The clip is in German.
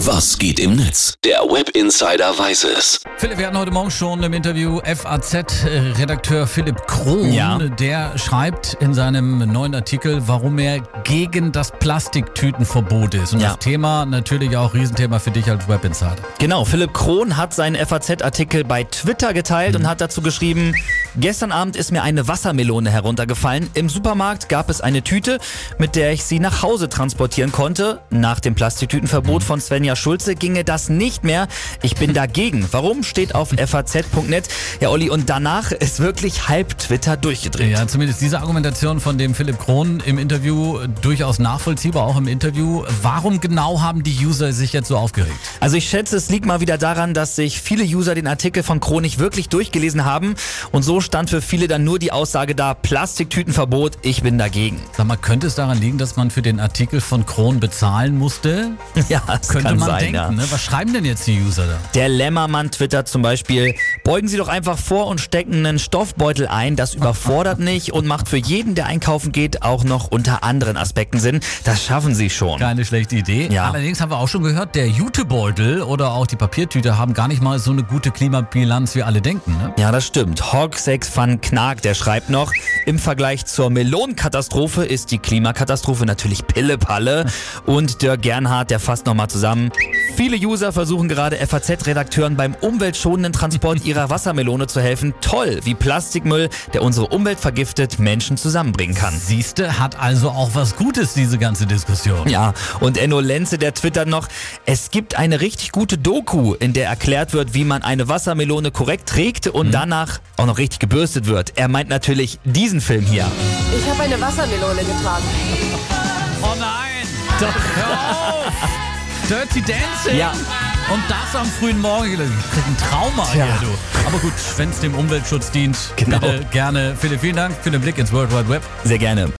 Was geht im Netz? Der Web Insider weiß es. Philipp, wir hatten heute Morgen schon im Interview FAZ-Redakteur Philipp Krohn. Ja. Der schreibt in seinem neuen Artikel, warum er gegen das Plastiktütenverbot ist. Und Ja. das Thema natürlich auch Riesenthema für dich als Web Insider. Genau, Philipp Krohn hat seinen FAZ-Artikel bei Twitter geteilt und hat dazu geschrieben, gestern Abend ist mir eine Wassermelone heruntergefallen. Im Supermarkt gab es eine Tüte, mit der ich sie nach Hause transportieren konnte. Nach dem Plastiktütenverbot von Svenja Schulze ginge das nicht mehr. Ich bin dagegen. Warum? Steht auf faz.net. Ja, Olli, und danach ist wirklich halb Twitter durchgedreht. Ja, zumindest diese Argumentation von dem Philipp Krohn im Interview durchaus nachvollziehbar, auch im Interview. Warum genau haben die User sich jetzt so aufgeregt? Also ich schätze, es liegt mal wieder daran, dass sich viele User den Artikel von Chronik wirklich durchgelesen haben und so stand für viele dann nur die Aussage da, Plastiktütenverbot, ich bin dagegen. Sag mal, könnte es daran liegen, dass man für den Artikel von Krohn bezahlen musste? Ja, das Könnte man sein, denken, ja. ne? Was schreiben denn jetzt die User da? Der Lämmermann twittert zum Beispiel, beugen Sie doch einfach vor und stecken einen Stoffbeutel ein, das überfordert nicht und macht für jeden, der einkaufen geht, auch noch unter anderen Aspekten Sinn. Das schaffen Sie schon. Keine schlechte Idee. Ja. Allerdings haben wir auch schon gehört, der Jutebeutel oder auch die Papiertüte haben gar nicht mal so eine gute Klimabilanz, wie alle denken. Ne? Ja, das stimmt. Hogsex van Knag, der schreibt noch, im Vergleich zur Melonenkatastrophe ist die Klimakatastrophe natürlich Pillepalle. Und Dirk Gernhardt, der fasst nochmal zusammen. Viele User versuchen gerade FAZ-Redakteuren beim umweltschonenden Transport ihrer Wassermelone zu helfen. Toll, wie Plastikmüll, der unsere Umwelt vergiftet, Menschen zusammenbringen kann. Siehste, hat also auch was Gutes, diese ganze Diskussion. Ja, und Enno Lenze, der twittert noch, es gibt eine richtig gute Doku, in der erklärt wird, wie man eine Wassermelone korrekt trägt und danach auch noch richtig gebürstet wird. Er meint natürlich diesen Film hier. Ich habe eine Wassermelone getragen. Oh nein! Doch, hör auf! Dirty Dancing! Ja. Und das am frühen Morgen. Ich krieg ein Trauma Tja. hier, du. Aber gut, wenn es dem Umweltschutz dient, Genau. bitte gerne. Philipp, vielen Dank für den Blick ins World Wide Web. Sehr gerne.